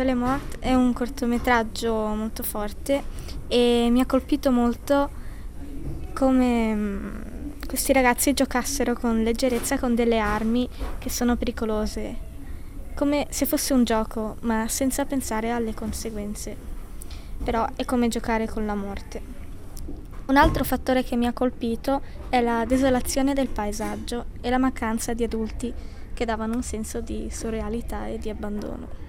sole Le Mort è un cortometraggio molto forte e mi ha colpito molto come mm, questi ragazzi giocassero con leggerezza con delle armi che sono pericolose, come se fosse un gioco, ma senza pensare alle conseguenze. Però è come giocare con la morte. Un altro fattore che mi ha colpito è la desolazione del paesaggio e la mancanza di adulti che davano un senso di surrealità e di abbandono.